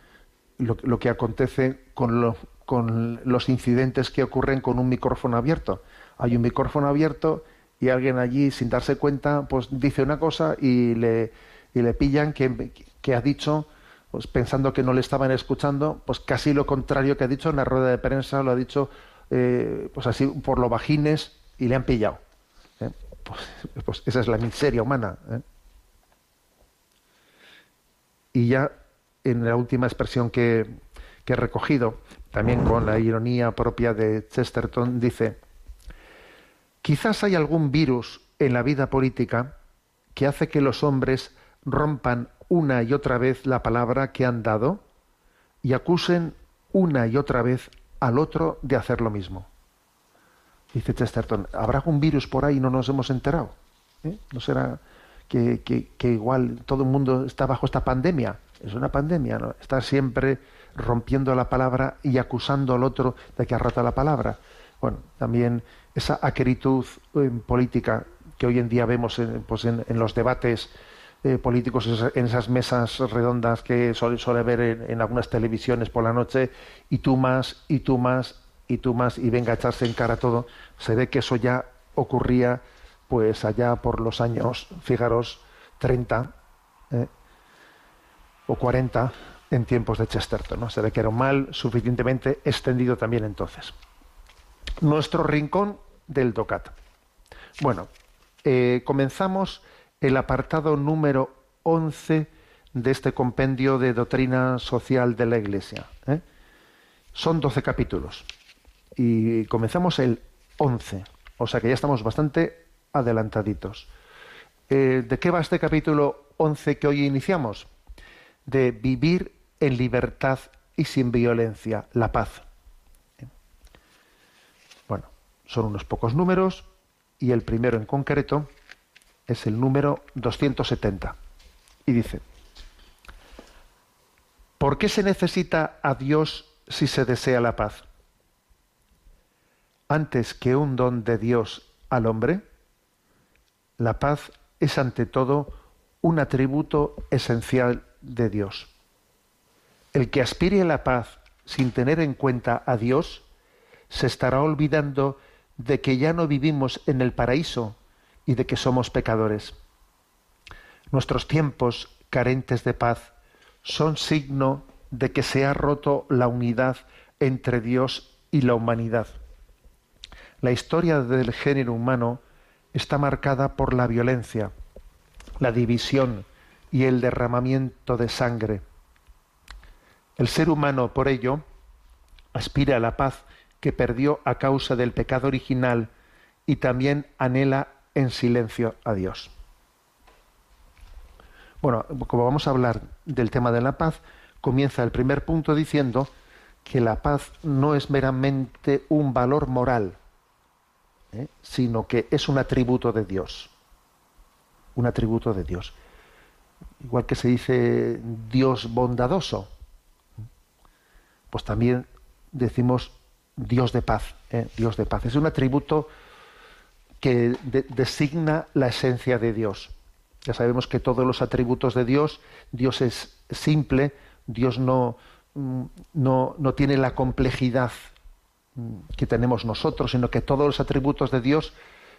lo, que acontece con, con los incidentes que ocurren con un micrófono abierto. Hay un micrófono abierto y alguien allí, sin darse cuenta, pues dice una cosa y le, y le pillan que, que ha dicho, pues pensando que no le estaban escuchando, pues casi lo contrario que ha dicho en la rueda de prensa, lo ha dicho eh, pues así por lo bajines y le han pillado. ¿eh? Pues, pues, esa es la miseria humana. ¿eh? Y ya en la última expresión que, que he recogido, también con la ironía propia de Chesterton, dice, quizás hay algún virus en la vida política que hace que los hombres rompan una y otra vez la palabra que han dado y acusen una y otra vez al otro de hacer lo mismo. Dice Chesterton, ¿habrá algún virus por ahí y no nos hemos enterado? ¿Eh? ¿No será que, que, igual todo el mundo está bajo esta pandemia? Es una pandemia, ¿no? Está siempre rompiendo la palabra y acusando al otro de que ha roto la palabra. Bueno, también esa acritud política que hoy en día vemos en, pues en, los debates eh, políticos, en esas mesas redondas que suele, ver en, algunas televisiones por la noche, y tú más, y tú más, y tú más, y venga a echarse en cara todo, se ve que eso ya ocurría pues allá por los años, fijaros, 30 eh, o 40 en tiempos de Chesterton. Se ve que era mal suficientemente extendido también entonces. Nuestro rincón del DOCAT. Bueno, eh, comenzamos el apartado número 11 de este compendio de doctrina social de la Iglesia. ¿eh? Son 12 capítulos. Y comenzamos el 11. O sea que ya estamos bastante adelantaditos. Eh, ¿De qué va este capítulo 11 que hoy iniciamos? De vivir en libertad y sin violencia, la paz. Bueno, son unos pocos números y el primero en concreto es el número 270. Y dice, ¿por qué se necesita a Dios si se desea la paz? Antes que un don de Dios al hombre, la paz es ante todo un atributo esencial de Dios. El que aspire a la paz sin tener en cuenta a Dios, se estará olvidando de que ya no vivimos en el paraíso y de que somos pecadores. Nuestros tiempos carentes de paz son signo de que se ha roto la unidad entre Dios y la humanidad. La historia del género humano está marcada por la violencia, la división y el derramamiento de sangre. El ser humano, por ello, aspira a la paz que perdió a causa del pecado original y también anhela en silencio a Dios. Bueno, como vamos a hablar del tema de la paz, comienza el primer punto diciendo que la paz no es meramente un valor moral, ¿eh? sino que es un atributo de Dios. Un atributo de Dios. Igual que se dice Dios bondadoso, pues también decimos Dios de paz. ¿eh? Dios de paz. Es un atributo que designa la esencia de Dios. Ya sabemos que todos los atributos de Dios, Dios es simple, Dios no, mm, no, no tiene la complejidad que tenemos nosotros, sino que todos los atributos de Dios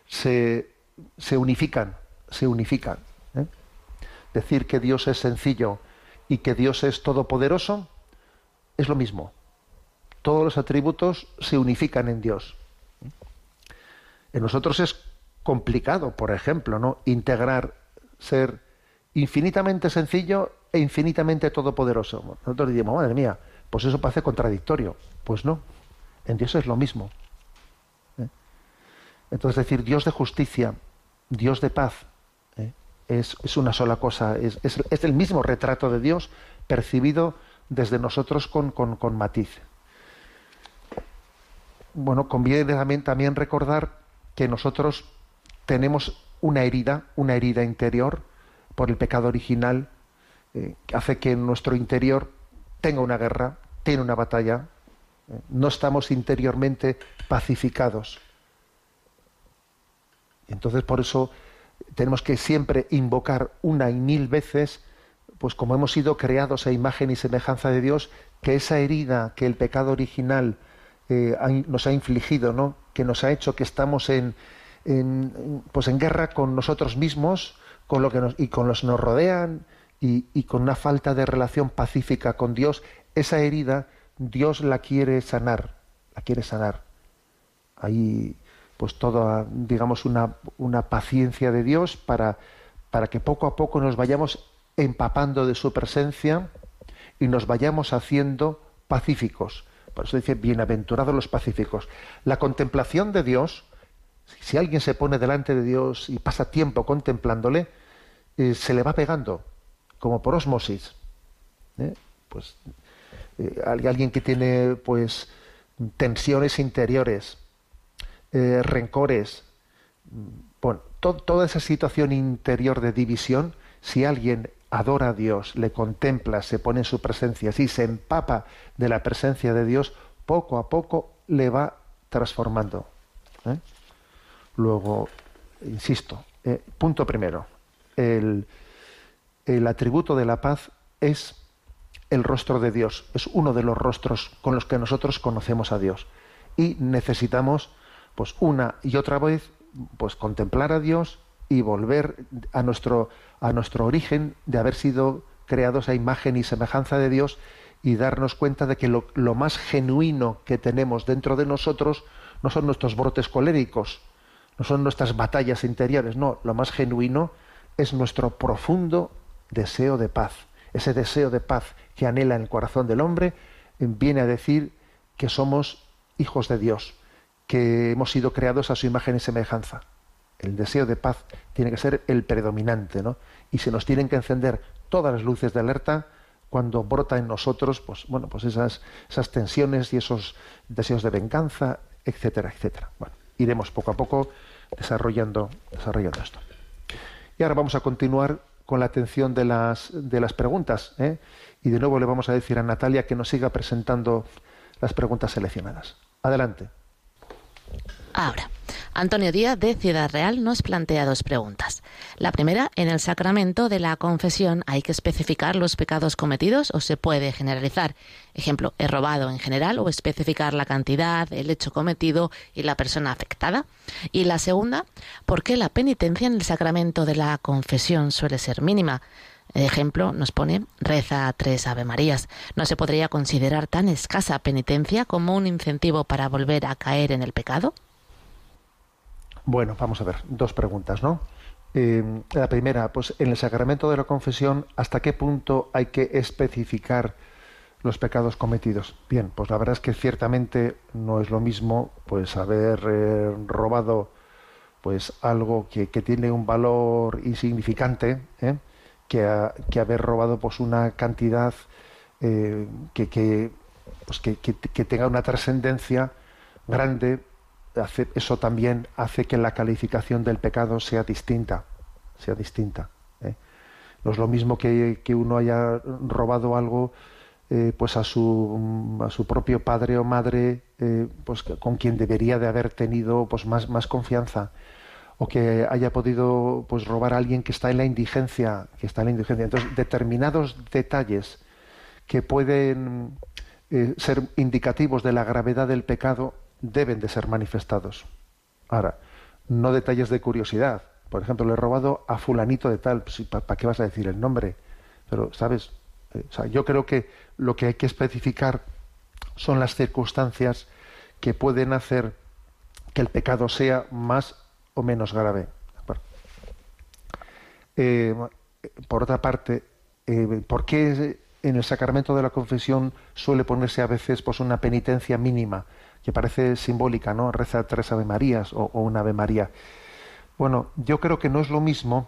se, se unifican, se unifican. ¿eh? Decir que Dios es sencillo y que Dios es todopoderoso es lo mismo. Todos los atributos se unifican en Dios. En nosotros es complicado, por ejemplo, ¿no? integrar ser infinitamente sencillo e infinitamente todopoderoso. Nosotros diríamos, madre mía, pues eso parece contradictorio. Pues no. En Dios es lo mismo. ¿eh? Entonces decir Dios de justicia, Dios de paz, ¿eh? es, una sola cosa, es, el mismo retrato de Dios percibido desde nosotros con, matiz. Bueno, conviene también, recordar que nosotros tenemos una herida, una herida interior por el pecado original, eh, que hace que nuestro interior tenga una guerra, tiene una batalla, no estamos interiormente pacificados. Entonces por eso tenemos que siempre invocar una y mil veces, pues como hemos sido creados a imagen y semejanza de Dios, que esa herida que el pecado original eh, nos ha infligido, ¿no? que nos ha hecho que estamos en, pues en guerra con nosotros mismos con lo que y con los que nos rodean y, con una falta de relación pacífica con Dios, esa herida Dios la quiere sanar, la quiere sanar. Hay pues toda, digamos, una, una paciencia de Dios para, para que poco a poco nos vayamos empapando de su presencia y nos vayamos haciendo pacíficos. Por eso dice, bienaventurados los pacíficos. La contemplación de Dios, si alguien se pone delante de Dios y pasa tiempo contemplándole, eh, se le va pegando, como por osmosis. ¿eh? Pues eh, alguien que tiene pues tensiones interiores, rencores, bueno, toda esa situación interior de división, si alguien adora a Dios, le contempla, se pone en su presencia, si se empapa de la presencia de Dios, poco a poco le va transformando. ¿eh? Luego, insisto, Eh, punto primero. El, el atributo de la paz es el rostro de Dios. Es uno de los rostros con los que nosotros conocemos a Dios. Y necesitamos, pues, una y otra vez, pues, contemplar a Dios y volver a nuestro, a nuestro origen de haber sido creados a imagen y semejanza de Dios y darnos cuenta de que lo, lo más genuino que tenemos dentro de nosotros no son nuestros brotes coléricos, no son nuestras batallas interiores, no, lo más genuino es nuestro profundo deseo de paz. Ese deseo de paz que anhela en el corazón del hombre viene a decir que somos hijos de Dios, que hemos sido creados a su imagen y semejanza. El deseo de paz tiene que ser el predominante, ¿no? Y se nos tienen que encender todas las luces de alerta cuando brota en nosotros, pues bueno, pues esas, esas tensiones y esos deseos de venganza, etcétera, etcétera. Bueno, iremos poco a poco desarrollando, desarrollando esto. Y ahora vamos a continuar con la atención de las, de las preguntas. ¿eh? Y de nuevo le vamos a decir a Natalia que nos siga presentando las preguntas seleccionadas. Adelante. Ahora, Antonio Díaz de Ciudad Real nos plantea dos preguntas. La primera, ¿en el sacramento de la confesión hay que especificar los pecados cometidos o se puede generalizar? Ejemplo, ¿he robado en general o especificar la cantidad, el hecho cometido y la persona afectada? Y la segunda, ¿por qué la penitencia en el sacramento de la confesión suele ser mínima? Ejemplo, nos pone reza tres Ave Marías. ¿No se podría considerar tan escasa penitencia como un incentivo para volver a caer en el pecado? Bueno, vamos a ver, dos preguntas, ¿no? Eh, la primera, pues en el sacramento de la confesión, ¿hasta qué punto hay que especificar los pecados cometidos? Bien, pues la verdad es que ciertamente no es lo mismo, pues haber eh, robado, pues algo que, tiene un valor insignificante, ¿eh? que, que, haber robado, pues una cantidad que, que, pues que, que tenga una trascendencia grande eso también hace que la calificación del pecado sea distinta, sea distinta. ¿eh? No es lo mismo que, uno haya robado algo eh, pues a su, a su propio padre o madre eh, pues con quien debería de haber tenido pues más, más confianza o que haya podido pues robar a alguien que está en la indigencia que está en la indigencia entonces determinados detalles que pueden ser indicativos de la gravedad del pecado deben de ser manifestados. Ahora, no detalles de curiosidad. Por ejemplo, le he robado a fulanito de tal. ¿Para qué vas a decir el nombre? Pero, ¿sabes? Eh, yo creo que lo que hay que especificar son las circunstancias que pueden hacer que el pecado sea más o menos grave. Eh, por otra parte, eh, ¿por qué en el sacramento de la confesión suele ponerse a veces pues, una penitencia mínima? Que parece simbólica, ¿no? Reza tres Ave Marías o, una Ave María. Bueno, yo creo que no es lo mismo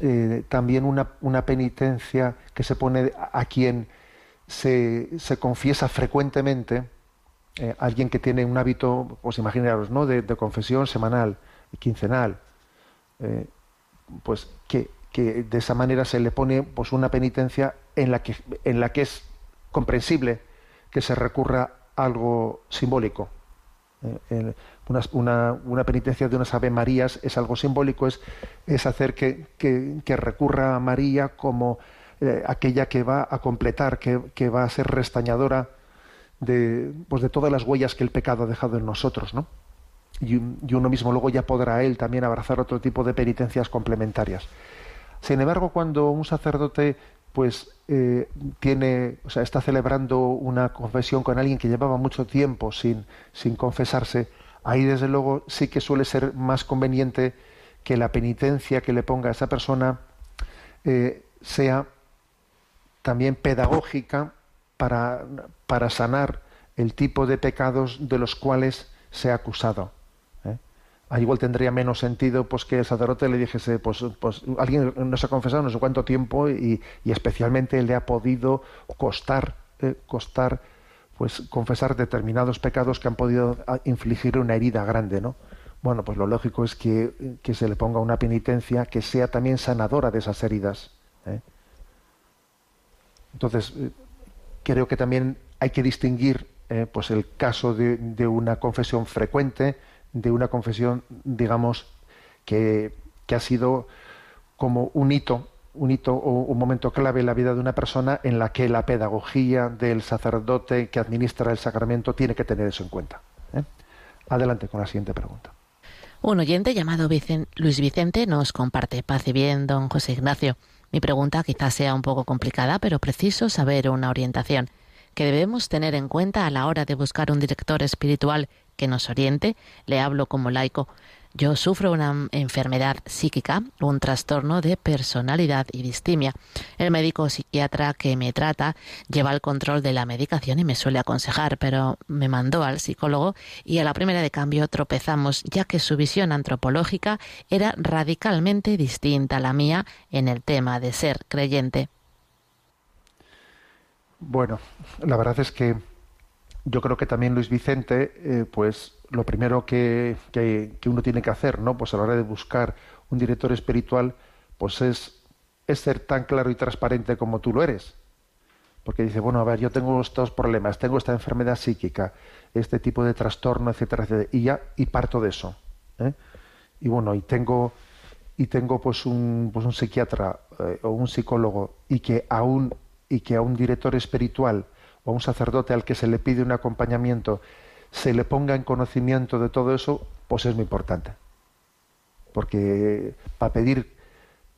eh, también una, una, penitencia que se pone a, quien se, se, confiesa frecuentemente, eh, alguien que tiene un hábito, pues imaginaros, ¿no? De, confesión semanal, quincenal, eh, pues que, que, de esa manera se le pone pues una penitencia en la que, en la que es comprensible que se recurra algo simbólico. Eh, una, penitencia de unas Ave Marías es algo simbólico, es, es hacer que, que, recurra a María como eh, aquella que va a completar, que, que, va a ser restañadora de, pues de todas las huellas que el pecado ha dejado en nosotros. ¿no? Y, y uno mismo luego ya podrá él también abrazar otro tipo de penitencias complementarias. Sin embargo, cuando un sacerdote pues eh, tiene, o sea, está celebrando una confesión con alguien que llevaba mucho tiempo sin, sin confesarse, ahí desde luego sí que suele ser más conveniente que la penitencia que le ponga a esa persona eh, sea también pedagógica para, para sanar el tipo de pecados de los cuales se ha acusado ahí igual tendría menos sentido pues que el sacerdote le dijese, pues, pues alguien nos ha confesado no sé cuánto tiempo y, especialmente le ha podido costar, eh, costar pues confesar determinados pecados que han podido ah, infligir una herida grande, ¿no? Bueno, pues lo lógico es que, que se le ponga una penitencia que sea también sanadora de esas heridas. ¿eh? Entonces, eh, creo que también hay que distinguir pues el caso de una confesión frecuente, de una confesión, digamos, que, que ha sido como un hito, un hito o un momento clave en la vida de una persona en la que la pedagogía del sacerdote que administra el sacramento tiene que tener eso en cuenta. ¿eh? Adelante con la siguiente pregunta. Un oyente llamado Luis Vicente nos comparte paz y bien, don José Ignacio. Mi pregunta quizás sea un poco complicada, pero preciso saber una orientación que debemos tener en cuenta a la hora de buscar un director espiritual que nos oriente. Le hablo como laico. Yo sufro una enfermedad psíquica, un trastorno de personalidad y distimia. El médico psiquiatra que me trata lleva el control de la medicación y me suele aconsejar, pero me mandó al psicólogo y a la primera de cambio tropezamos, ya que su visión antropológica era radicalmente distinta a la mía en el tema de ser creyente. Bueno, la verdad es que yo creo que también Luis Vicente, eh, pues lo primero que, que, uno tiene que hacer, ¿no? Pues a la hora de buscar un director espiritual, pues es, ser tan claro y transparente como tú lo eres. Porque dice, bueno, a ver, yo tengo estos problemas, tengo esta enfermedad psíquica, este tipo de trastorno, etcétera, etcétera, y ya, y parto de eso. ¿eh? Y bueno, y tengo, y tengo pues un, pues un psiquiatra eh, o un psicólogo, y que aún, y que a un director espiritual o a un sacerdote al que se le pide un acompañamiento se le ponga en conocimiento de todo eso, pues es muy importante. Porque para pedir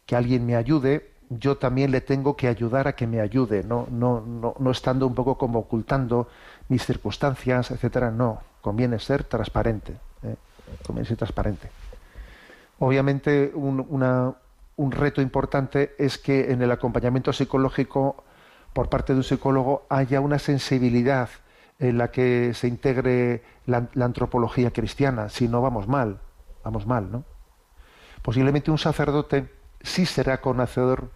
que alguien me ayude, yo también le tengo que ayudar a que me ayude, no, no, no, no estando un poco como ocultando mis circunstancias, etcétera. No, conviene ser transparente. ¿eh? Conviene ser transparente. Obviamente, un, un reto importante es que en el acompañamiento psicológico por parte de un psicólogo haya una sensibilidad en la que se integre la, antropología cristiana, si no vamos mal, vamos mal, ¿no? Posiblemente un sacerdote sí será conocedor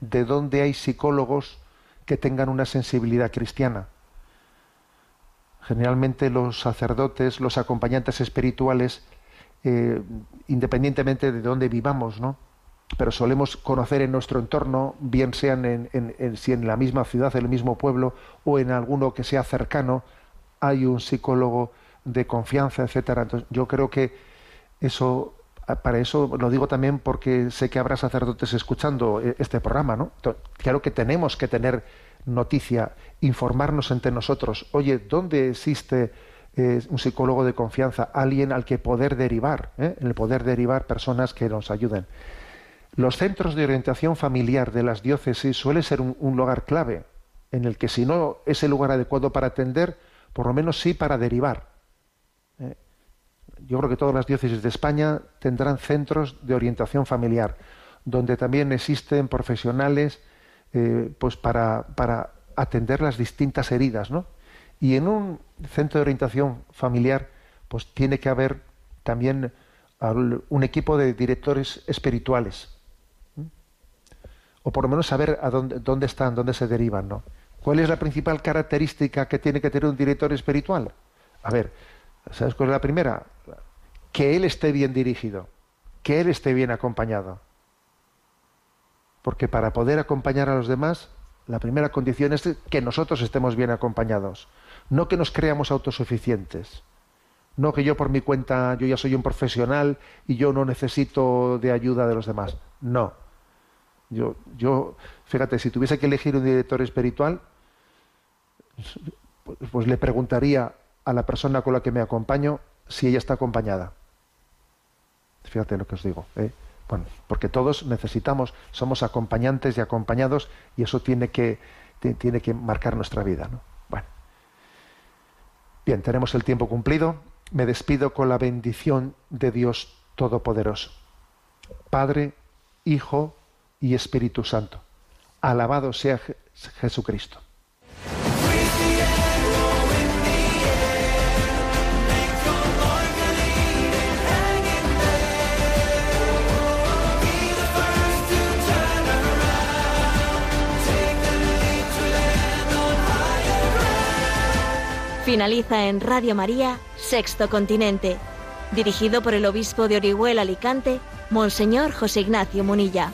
de dónde hay psicólogos que tengan una sensibilidad cristiana. Generalmente los sacerdotes, los acompañantes espirituales, eh, independientemente de dónde vivamos, ¿no? Pero solemos conocer en nuestro entorno, bien sean en, si en la misma ciudad, en el mismo pueblo o en alguno que sea cercano, hay un psicólogo de confianza, etcétera. Entonces, yo creo que eso, para eso lo digo también porque sé que habrá sacerdotes escuchando eh, este programa, ¿no? Claro que tenemos que tener noticia, informarnos entre nosotros. Oye, ¿dónde existe eh, un psicólogo de confianza, alguien al que poder derivar, eh? el poder derivar personas que nos ayuden? Los centros de orientación familiar de las diócesis suelen ser un, lugar clave, en el que si no es el lugar adecuado para atender, por lo menos sí para derivar. ¿eh? yo creo que todas las diócesis de España tendrán centros de orientación familiar, donde también existen profesionales eh, pues para, para, atender las distintas heridas. ¿no? Y en un centro de orientación familiar, pues tiene que haber también un equipo de directores espirituales o por lo menos saber a dónde, dónde están, dónde se derivan, ¿no? ¿Cuál es la principal característica que tiene que tener un director espiritual? A ver, ¿sabes cuál es la primera? Que él esté bien dirigido, que él esté bien acompañado. Porque para poder acompañar a los demás, la primera condición es que nosotros estemos bien acompañados, no que nos creamos autosuficientes. No que yo por mi cuenta, yo ya soy un profesional y yo no necesito de ayuda de los demás. No. Yo, fíjate, si tuviese que elegir un director espiritual, pues, pues le preguntaría a la persona con la que me acompaño si ella está acompañada. Fíjate lo que os digo. ¿eh? Bueno, porque todos necesitamos, somos acompañantes y acompañados y eso tiene que, tiene que marcar nuestra vida. ¿no? Bueno. Bien, tenemos el tiempo cumplido. Me despido con la bendición de Dios Todopoderoso. Padre, Hijo y Espíritu Santo. Alabado sea Jesucristo. Finaliza en Radio María, Sexto Continente, dirigido por el obispo de Orihuela Alicante, Monseñor José Ignacio Munilla.